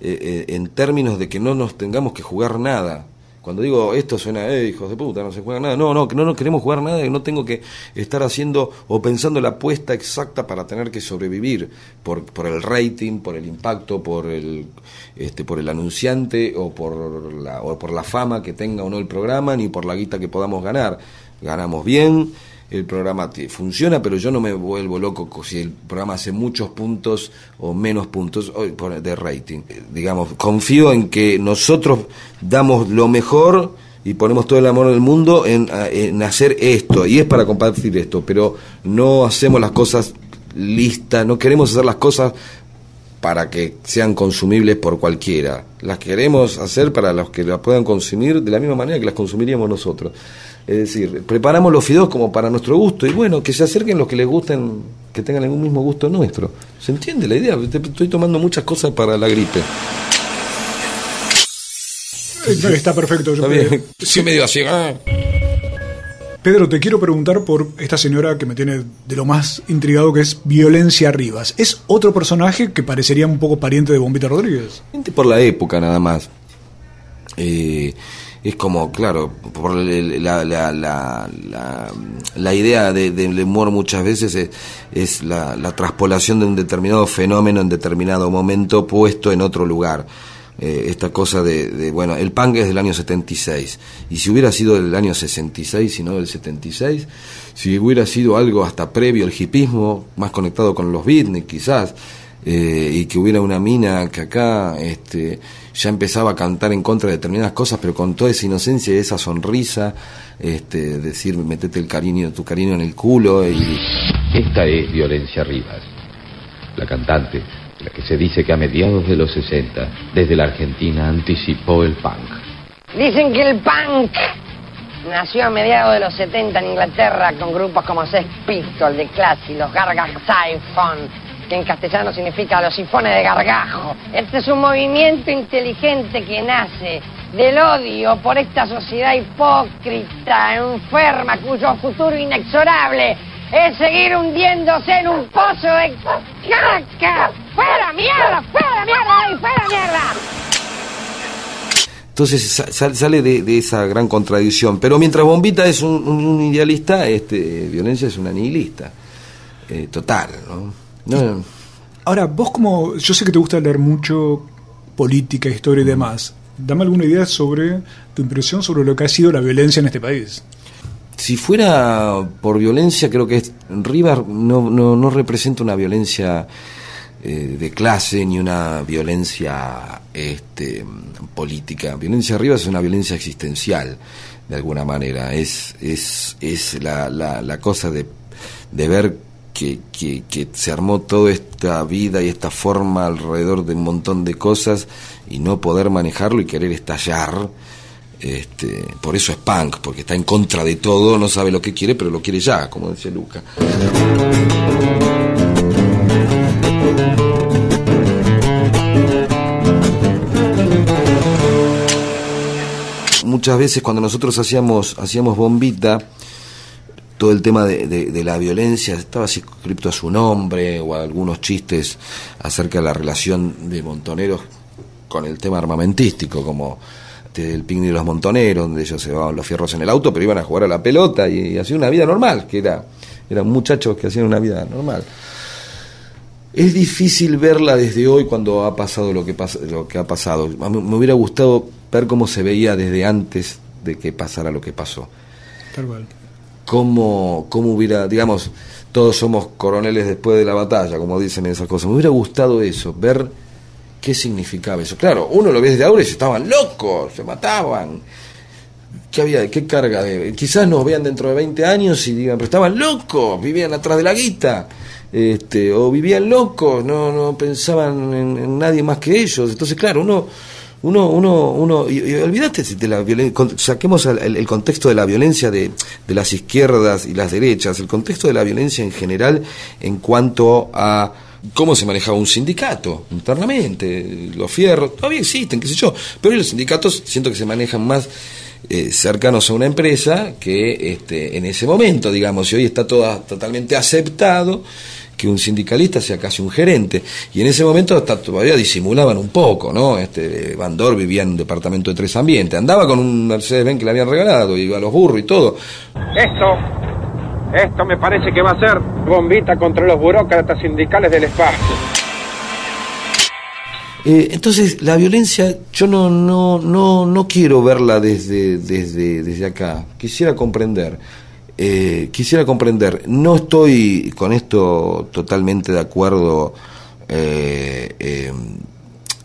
eh, eh, en términos de que no nos tengamos que jugar nada. Cuando digo esto suena, eh, hijos de puta, no se juega nada. No, no, que no nos queremos jugar nada, que no tengo que estar haciendo o pensando la apuesta exacta para tener que sobrevivir por, por el rating, por el impacto, por el, este, por el anunciante o por, la, o por la fama que tenga o no el programa, ni por la guita que podamos ganar. Ganamos bien, el programa funciona, pero yo no me vuelvo loco co- si el programa hace muchos puntos o menos puntos de rating. Eh, Digamos, confío en que nosotros damos lo mejor y ponemos todo el amor del mundo en, en hacer esto, y es para compartir esto, pero no hacemos las cosas listas, no queremos hacer las cosas para que sean consumibles por cualquiera. Las queremos hacer para los que las puedan consumir de la misma manera que las consumiríamos nosotros. Es decir, preparamos los fideos como para nuestro gusto y bueno, que se acerquen los que les gusten, que tengan el mismo gusto nuestro. ¿Se entiende la idea? Estoy tomando muchas cosas para la gripe. Eh, Está perfecto. Yo Está bien. Sí, medio así. ah. Pedro, te quiero preguntar por esta señora que me tiene de lo más intrigado, que es Violencia Rivas. ¿Es otro personaje que parecería un poco pariente de Bombita Rodríguez? Por la época nada más. Eh, es como, claro, por la, la, la, la, idea de- humor muchas veces es, es la traspolación de un determinado fenómeno en determinado momento puesto en otro lugar. Eh, esta cosa de, de, bueno, el punk es del año 76, y si hubiera sido del año 66 y no del 76, si hubiera sido algo hasta previo al hipismo, más conectado con los beatniks quizás, eh, y que hubiera una mina que acá este, ya empezaba a cantar en contra de determinadas cosas, pero con toda esa inocencia y esa sonrisa, este, decir, metete el cariño, tu cariño en el culo y... Esta es Violencia Rivas, la cantante la que se dice que a mediados de los 60, desde la Argentina, anticipó el punk. Dicen que el punk nació a mediados de los 70 en Inglaterra con grupos como Sex Pistols, The Clash y los Gargaj Siphon, que en castellano significa los sifones de gargajo. Este es un movimiento inteligente que nace del odio por esta sociedad hipócrita, enferma, cuyo futuro inexorable es seguir hundiéndose en un pozo de caca. ¡Fuera mierda! ¡Fuera mierda! ¡Fuera mierda! Entonces sa- sale de, de esa gran contradicción. Pero mientras Bombita es un, un- un idealista, este, Violencia es una nihilista. Eh, total, ¿no? No, Ahora, vos como, yo sé que te gusta leer mucho política, historia y demás, dame alguna idea sobre tu impresión sobre lo que ha sido la violencia en este país. Si fuera por violencia, creo que Rivas no, no, no representa una violencia eh, de clase ni una violencia este, política. Violencia Rivas es una violencia existencial, de alguna manera. Es, es, es la, la, la cosa de, de ver que, que, que se armó toda esta vida y esta forma alrededor de un montón de cosas y no poder manejarlo y querer estallar. Este, por eso es punk, porque está en contra de todo, no sabe lo que quiere, pero lo quiere ya, como decía Luca. Muchas veces cuando nosotros hacíamos, hacíamos bombita, todo el tema de, la violencia estaba circunscripto a su nombre o a algunos chistes acerca de la relación de montoneros con el tema armamentístico, como este, el picnic de los montoneros, donde ellos se llevaban los fierros en el auto, pero iban a jugar a la pelota y, y hacían una vida normal, que era, eran muchachos que hacían una vida normal. Es difícil verla desde hoy cuando ha pasado lo que, pas- lo que ha pasado. Me hubiera gustado ver cómo se veía desde antes de que pasara lo que pasó Tal cual. cómo, cómo hubiera, digamos, todos somos coroneles después de la batalla, como dicen esas cosas. Me hubiera gustado eso, ver qué significaba eso. Claro, uno lo ve desde ahora y estaban locos, se mataban. ¿Qué había? ¿Qué carga de.? Quizás nos vean dentro de 20 años y digan, pero estaban locos, vivían atrás de la guita. Este, o vivían locos, no, no pensaban en, nadie más que ellos. Entonces, claro, uno, uno, uno, uno, y, y de la violencia, saquemos el, el contexto de la violencia de, de las izquierdas y las derechas, el contexto de la violencia en general en cuanto a cómo se manejaba un sindicato internamente, los fierros, todavía existen, qué sé yo, pero hoy los sindicatos siento que se manejan más eh, cercanos a una empresa que este, en ese momento, digamos, y hoy está toda, totalmente aceptado que un sindicalista sea casi un gerente. Y en ese momento hasta todavía disimulaban un poco, ¿no? Este, Bandor vivía en un departamento de tres ambientes, andaba con un Mercedes-Benz que le habían regalado, iba a los burros y todo. Esto, esto me parece que va a ser bombita contra los burócratas sindicales del espacio. Eh, entonces, la violencia, yo no, no, no, no quiero verla desde, desde, desde acá. Quisiera comprender. eh, quisiera comprender. No estoy con esto totalmente de acuerdo eh,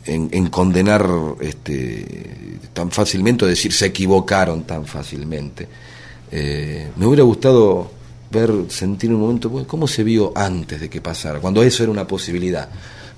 en, en condenar este, tan fácilmente o decir se equivocaron tan fácilmente. Me hubiera gustado ver, sentir un momento, bueno, cómo se vio antes de que pasara, cuando eso era una posibilidad,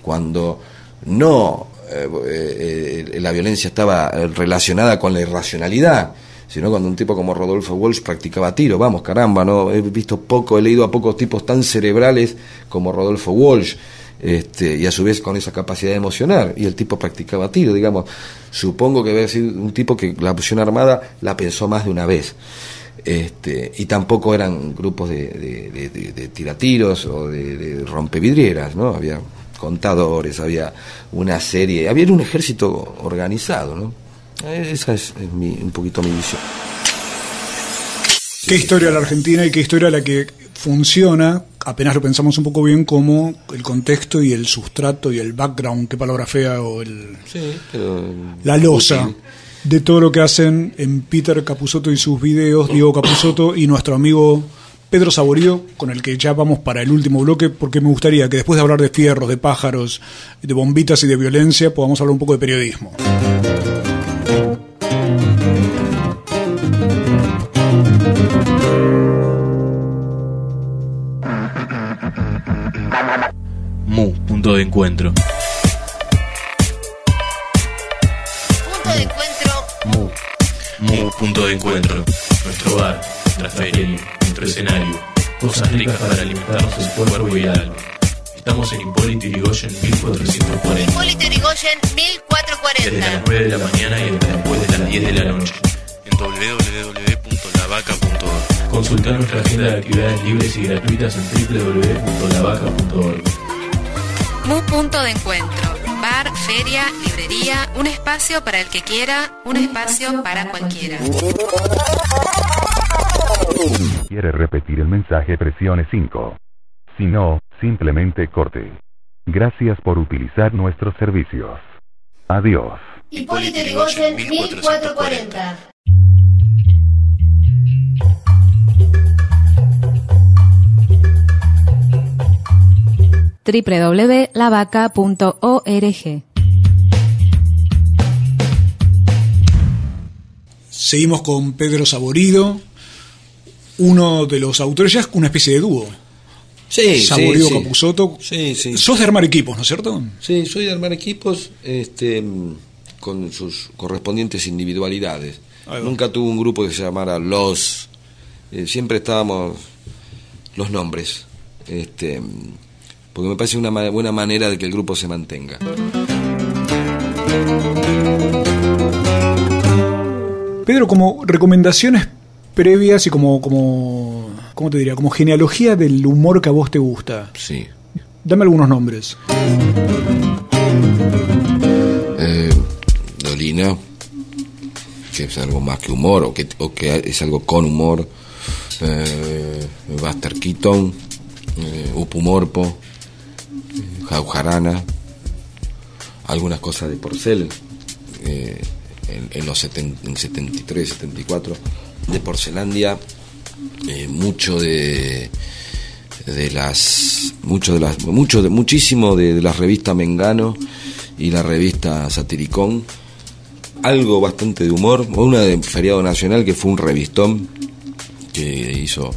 cuando no eh, eh, eh, la violencia estaba relacionada con la irracionalidad, sino cuando un tipo como Rodolfo Walsh practicaba tiro, vamos, caramba, no he visto poco, he leído a pocos tipos tan cerebrales como Rodolfo Walsh, este, y a su vez con esa capacidad de emocionar, y el tipo practicaba tiro, digamos, supongo que debe ser un tipo que la opción armada la pensó más de una vez. Este, y tampoco eran grupos de, de, de- de- de tiratiros o de, rompevidrieras, ¿no? Había contadores, había una serie, había un ejército organizado, ¿no? Esa es, es mi- un poquito mi visión. ¿Qué historia la Argentina y qué historia la que funciona, apenas lo pensamos un poco bien, como el contexto y el sustrato y el background, qué palabra fea, o el, Sí, pero... la losa de todo lo que hacen en Peter Capusotto y sus videos, Diego Capusotto y nuestro amigo Pedro Saborío, con el que ya vamos para el último bloque, porque me gustaría que después de hablar de fierros, de pájaros, de bombitas y de violencia, podamos hablar un poco de periodismo. Mu, punto de encuentro. Mu, punto de encuentro. Nuestro bar, nuestra feria, nuestro escenario. Cosas ricas para alimentarnos el cuerpo y el alma. Estamos en Hipólito Yrigoyen 1440. Hipólito Yrigoyen, Desde 1440. las 9 de la mañana y hasta después de las 10 de la noche. En www.lavaca.org. Consultar nuestra agenda de actividades libres y gratuitas en www.lavaca.org. Mu punto de encuentro. Bar, feria, librería, un espacio para el que quiera, un espacio para cualquiera. quiere repetir el mensaje, presione 5. Si no, simplemente corte. Gracias por utilizar nuestros servicios. Adiós. Hipólito Yrigoyen, 1440. www.lavaca.org. Seguimos con Pedro Saborido, uno de los autores, ya es una especie de dúo. Sí, Saborido sí, sí. Capusotto. Sí, sí. Sos de armar equipos, ¿no es cierto? Sí, soy de armar equipos este, con sus correspondientes individualidades. Nunca tuve un grupo que se llamara Los. eh, siempre estábamos los nombres. Este, porque me parece una buena manera de que el grupo se mantenga. Pedro, como recomendaciones previas y como, como, ¿cómo te diría? Como genealogía del humor que a vos te gusta. Sí. Dame algunos nombres. Eh, Dolina, que es algo más que humor, o que, o que es algo con humor. Eh, Buster Keaton, eh, Upumorpo, Jaujarana, algunas cosas de Porcel, eh, en, en los seten- en 73, 74, de Porcelandia, eh, mucho de de las mucho de las mucho de muchísimo de, de la Mengano y la revista Satiricón. Algo bastante de humor una de feriado nacional que fue un revistón que hizo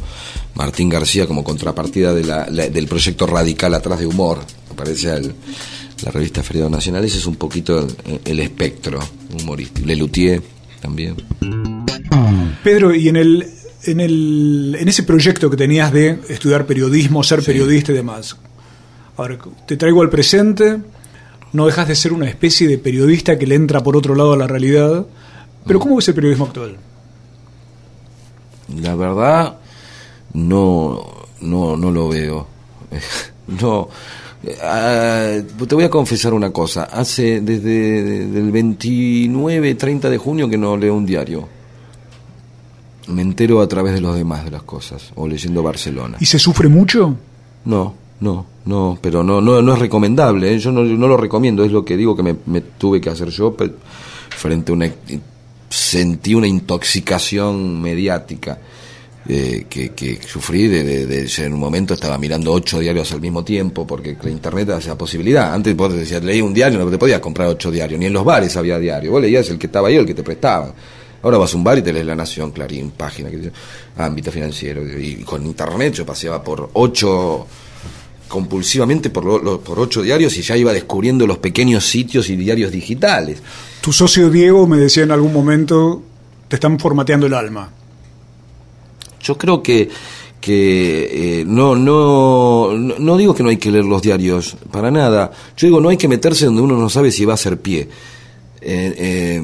Martín García como contrapartida de la- del proyecto radical atrás de humor aparece el- la revista Feriado Nacional ese es un poquito el, el espectro humorístico Lelutier también Pedro, y en el, en el en ese proyecto que tenías de estudiar periodismo, ser periodista y demás. Ahora te traigo al presente, no dejas de ser una especie de periodista que le entra por otro lado a la realidad. Pero ¿cómo ves el periodismo actual? La verdad, no, no, no lo veo. no. Ah, te voy a confesar una cosa. Hace desde el 29, 30 de junio que no leo un diario. Me entero a través de los demás de las cosas, o leyendo Barcelona. ¿Y se sufre mucho? No, no, no, pero no, no, no es recomendable. ¿eh? Yo no, no lo recomiendo, es lo que digo que me, me tuve que hacer yo frente a una. Sentí una intoxicación mediática eh, que, que sufrí. De, de- en un momento estaba mirando ocho diarios al mismo tiempo porque la internet hace la posibilidad. Antes vos decías, leí un diario, no te podías comprar ocho diarios, ni en los bares había diario. Vos leías el que estaba ahí el que te prestaban. Ahora vas a un bar y te lees La Nación, Clarín, página, ámbito financiero. Y con internet yo paseaba por ocho compulsivamente por, lo- por ocho diarios y ya iba descubriendo los pequeños sitios y diarios digitales. Tu socio Diego me decía en algún momento, te están formateando el alma. Yo creo que, que eh, no, no, no digo que no hay que leer los diarios, para nada. Yo digo, no hay que meterse donde uno no sabe si va a hacer pie. Eh, eh,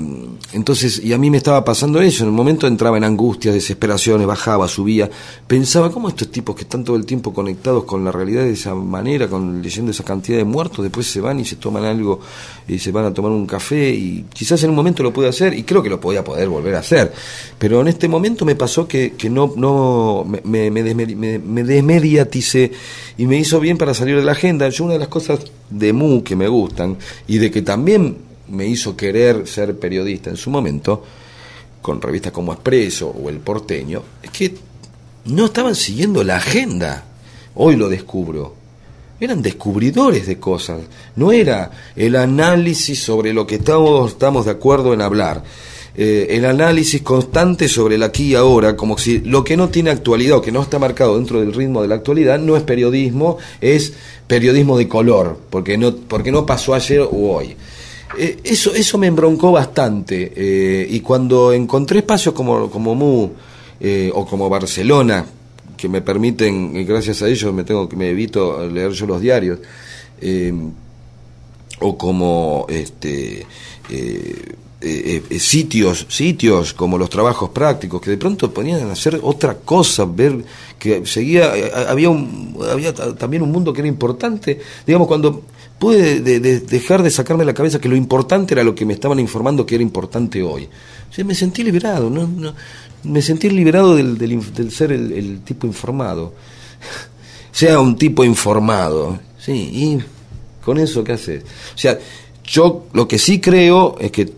entonces, y a mí me estaba pasando eso, en el momento entraba en angustias, desesperaciones, bajaba, subía, pensaba, ¿cómo estos tipos que están todo el tiempo conectados con la realidad de esa manera, con leyendo esa cantidad de muertos, después se van y se toman algo y se van a tomar un café y quizás en un momento lo pude hacer y creo que lo podía poder volver a hacer, pero en este momento me pasó que, que no, no me, me, me desmedi- me- me desmediaticé y me hizo bien para salir de la agenda. Yo una de las cosas de Mu que me gustan y de que también me hizo querer ser periodista en su momento, con revistas como Expreso o El Porteño, es que no estaban siguiendo la agenda. Hoy lo descubro. Eran descubridores de cosas. No era el análisis sobre lo que estamos, estamos de acuerdo en hablar. eh, el análisis constante sobre el aquí y ahora, como si lo que no tiene actualidad o que no está marcado dentro del ritmo de la actualidad no es periodismo, es periodismo de color, porque no, porque no pasó ayer o hoy. Eh, eso, eso me embroncó bastante. eh, y cuando encontré espacios como, como MU eh, o como Barcelona, que me permiten, y gracias a ellos me tengo que me evito leer yo los diarios, eh, o como este eh, eh, eh, sitios sitios como los trabajos prácticos que de pronto ponían a hacer otra cosa ver que seguía eh, había un había ta- también un mundo que era importante digamos cuando pude de- de- dejar de sacarme de la cabeza que lo importante era lo que me estaban informando que era importante hoy. O me sentí liberado no, no- me sentí liberado del, del, del ser el, el tipo informado. Sea un tipo informado sí y con eso qué haces o sea yo lo que sí creo es que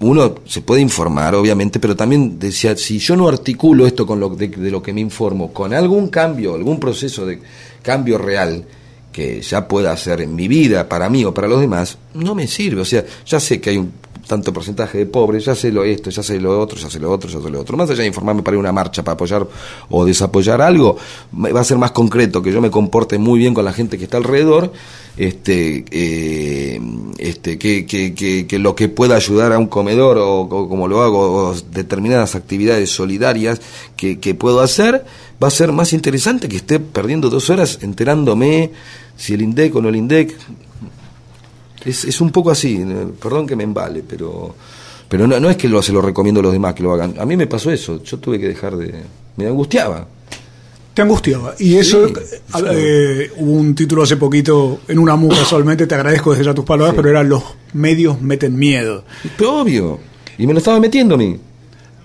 uno se puede informar, obviamente, pero también decía, si yo no articulo esto con lo de, de lo que me informo, con algún cambio, algún proceso de cambio real que ya pueda hacer en mi vida, para mí o para los demás, no me sirve. O sea, ya sé que hay un tanto porcentaje de pobres, ya sé lo esto, ya sé lo otro, ya sé lo otro, ya sé lo otro. Más allá de informarme para ir a una marcha, para apoyar o desapoyar algo, va a ser más concreto, que yo me comporte muy bien con la gente que está alrededor, este, eh, este, que, que, que, que lo que pueda ayudar a un comedor o, como lo hago, o determinadas actividades solidarias que puedo hacer, va a ser más interesante que esté perdiendo dos horas enterándome si el INDEC o no el INDEC. Es, es un poco así, perdón que me embale, pero pero no, no es que lo, se lo recomiendo a los demás que lo hagan. A mí me pasó eso, yo tuve que dejar de... Me angustiaba. Te angustiaba. Y eso, Sí, eh, eh, hubo un título hace poquito en una MU casualmente, te agradezco desde ya tus palabras, pero era Los medios meten miedo. Pero obvio. Y me lo estaba metiendo a mí.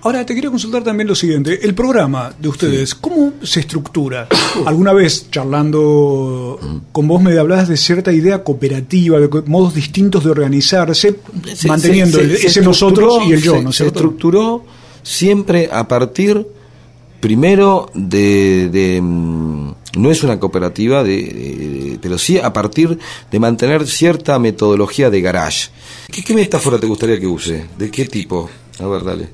Ahora, te quería consultar también lo siguiente. El programa de ustedes, ¿cómo se estructura? Alguna vez, charlando con vos, me hablabas de cierta idea cooperativa, de modos distintos de organizarse, Se- manteniendo se- el- se ese nosotros y el yo, se- ¿no Se estructuró siempre a partir, primero, de... de, mm, no es una cooperativa, de, de- pero sí a partir de mantener cierta metodología de garage. ¿Qué, qué metáfora te gustaría que use? ¿De qué tipo? A ver, dale.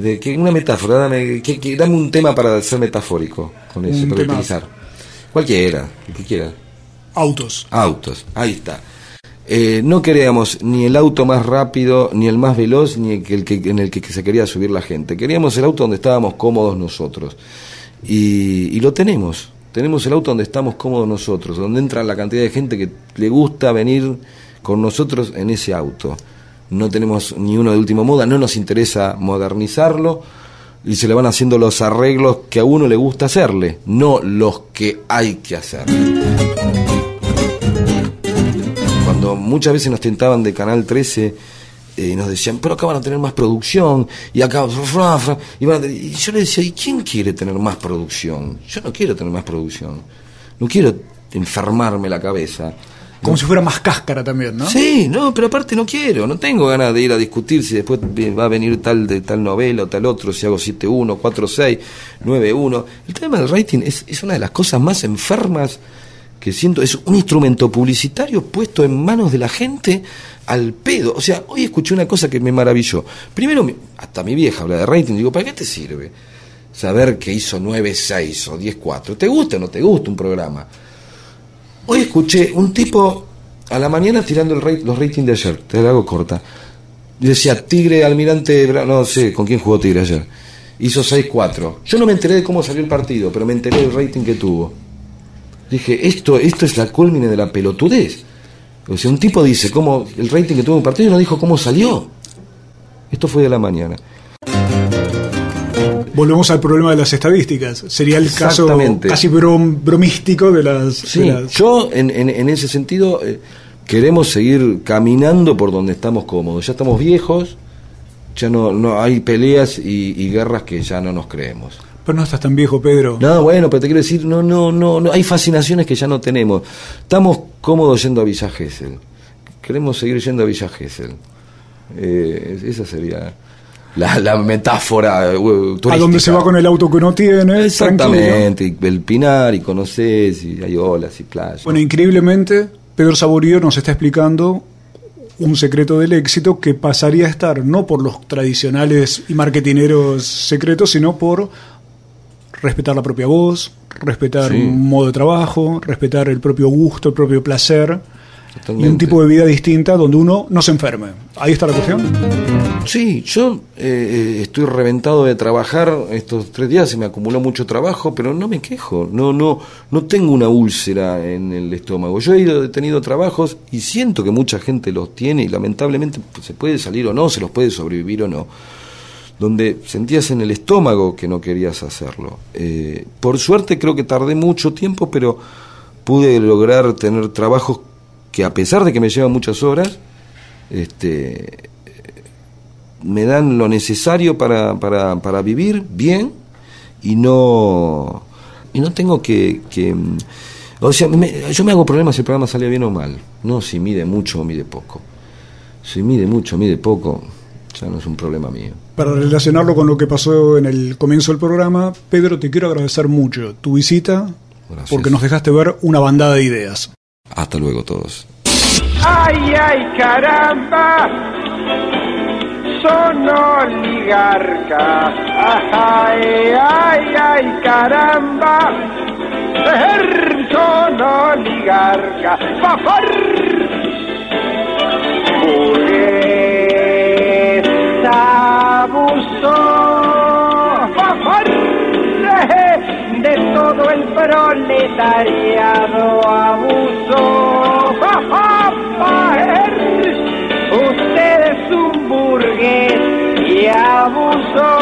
De qué, una metáfora, dame, que- que- dame un tema para ser metafórico con eso, Un para tema. utilizar. Cualquiera, el que quiera. Autos. Autos, ahí está. Eh, no queríamos ni el auto más rápido, ni el más veloz, ni el que, el que- en el que se quería subir la gente. Queríamos el auto donde estábamos cómodos nosotros. Y, y lo tenemos. Tenemos el auto donde estamos cómodos nosotros, donde entra la cantidad de gente que le gusta venir con nosotros en ese auto. No tenemos ni uno de última moda, no nos interesa modernizarlo y se le van haciendo los arreglos que a uno le gusta hacerle, no los que hay que hacer cuando muchas veces nos tentaban de Canal 13 eh, y nos decían, pero acá van a tener más producción, y acá, y yo le decía, ¿y quién quiere tener más producción? Yo no quiero tener más producción, no quiero enfermarme la cabeza. Como si fuera más cáscara también, ¿no? Sí, no, pero aparte no quiero, no tengo ganas de ir a discutir si después va a venir tal de tal novela o tal otro, si hago 7-1, 4-6, 9-1. El tema del rating es, es una de las cosas más enfermas que siento, es un instrumento publicitario puesto en manos de la gente al pedo. O sea, hoy escuché una cosa que me maravilló. Primero, hasta mi vieja habla de rating, digo, ¿para qué te sirve? Saber que hizo 9-6 o 10-4. ¿Te gusta o no te gusta un programa? Hoy escuché un tipo a la mañana tirando el rate- los ratings de ayer, te la hago corta. Decía, Tigre, Almirante, no sé con quién jugó Tigre ayer. Hizo 6-4. Yo no me enteré de cómo salió el partido, pero me enteré del rating que tuvo. Dije, esto, esto es la culmine de la pelotudez. O sea, un tipo dice cómo el rating que tuvo un partido y no dijo cómo salió. Esto fue de la mañana. Volvemos al problema de las estadísticas. Sería el caso casi brom- bromístico de las... Sí, de las- yo en, en, en ese sentido eh, queremos seguir caminando por donde estamos cómodos. Ya estamos viejos, ya no, no hay peleas y, y guerras que ya no nos creemos. Pero no estás tan viejo, Pedro. No, bueno, pero te quiero decir, no, no, no, no, hay fascinaciones que ya no tenemos. Estamos cómodos yendo a Villa Gesell. Queremos seguir yendo a Villa Gesell. Eh, esa sería la, la metáfora eh, a turística. donde se va con el auto que uno tiene. tranquilo. Exactamente, y el Pinar, y conoces, y hay olas y playas. Bueno, increíblemente, Pedro Saborío nos está explicando un secreto del éxito que pasaría a estar no por los tradicionales y marketineros secretos, sino por respetar la propia voz, respetar Sí. un modo de trabajo, respetar el propio gusto, el propio placer y un tipo de vida distinta donde uno no se enferme. Ahí está la cuestión. Sí, yo eh, eh, estoy reventado de trabajar estos tres días, se me acumuló mucho trabajo, pero no me quejo, no, no, no tengo una úlcera en el estómago. Yo he ido, he tenido trabajos y siento que mucha gente los tiene y lamentablemente pues, se puede salir o no, se los puede sobrevivir o no, donde sentías en el estómago que no querías hacerlo. Eh, por suerte creo que tardé mucho tiempo, pero pude lograr tener trabajos que a pesar de que me llevan muchas horas, este, me dan lo necesario para, para, para vivir bien y no y no tengo que, que o sea me- yo me hago problemas si el programa sale bien o mal no si mide mucho o mide poco si mide mucho o mide poco ya no es un problema mío Para relacionarlo con lo que pasó en el comienzo del programa, Pedro, te quiero agradecer mucho tu visita Gracias. porque nos dejaste ver una bandada de ideas. Hasta luego todos ¡Ay, ay, caramba! Son oligarcas. ¡Ay, ay, ay, caramba! ¡Er, Son oligarcas. ¡Papar! Proletariado abuso. ¡Ja, ja! Usted es un burgués y abusó.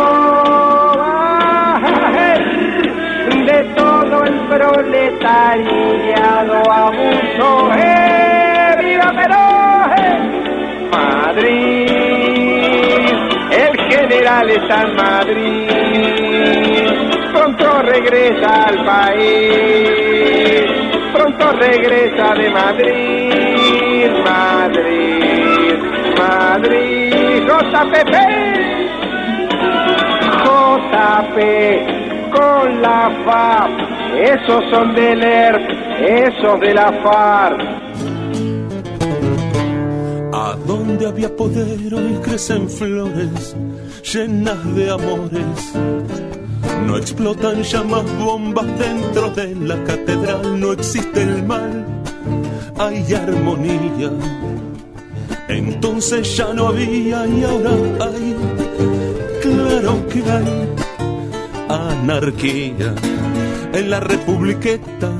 De todo el proletariado abuso. ¡Eh, viva Perón! Madrid, el general está en Madrid, pronto regresa al país, pronto regresa de Madrid, Madrid, Madrid, JPP, JP, con la FAP, esos son del ERP, esos de la FARC. A donde había poder hoy crecen flores llenas de amores. No explotan llamas bombas dentro de la catedral, no existe el mal, hay armonía. Entonces ya no había y ahora hay, claro que hay anarquía en la republiqueta,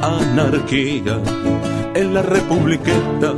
anarquía en la republiqueta.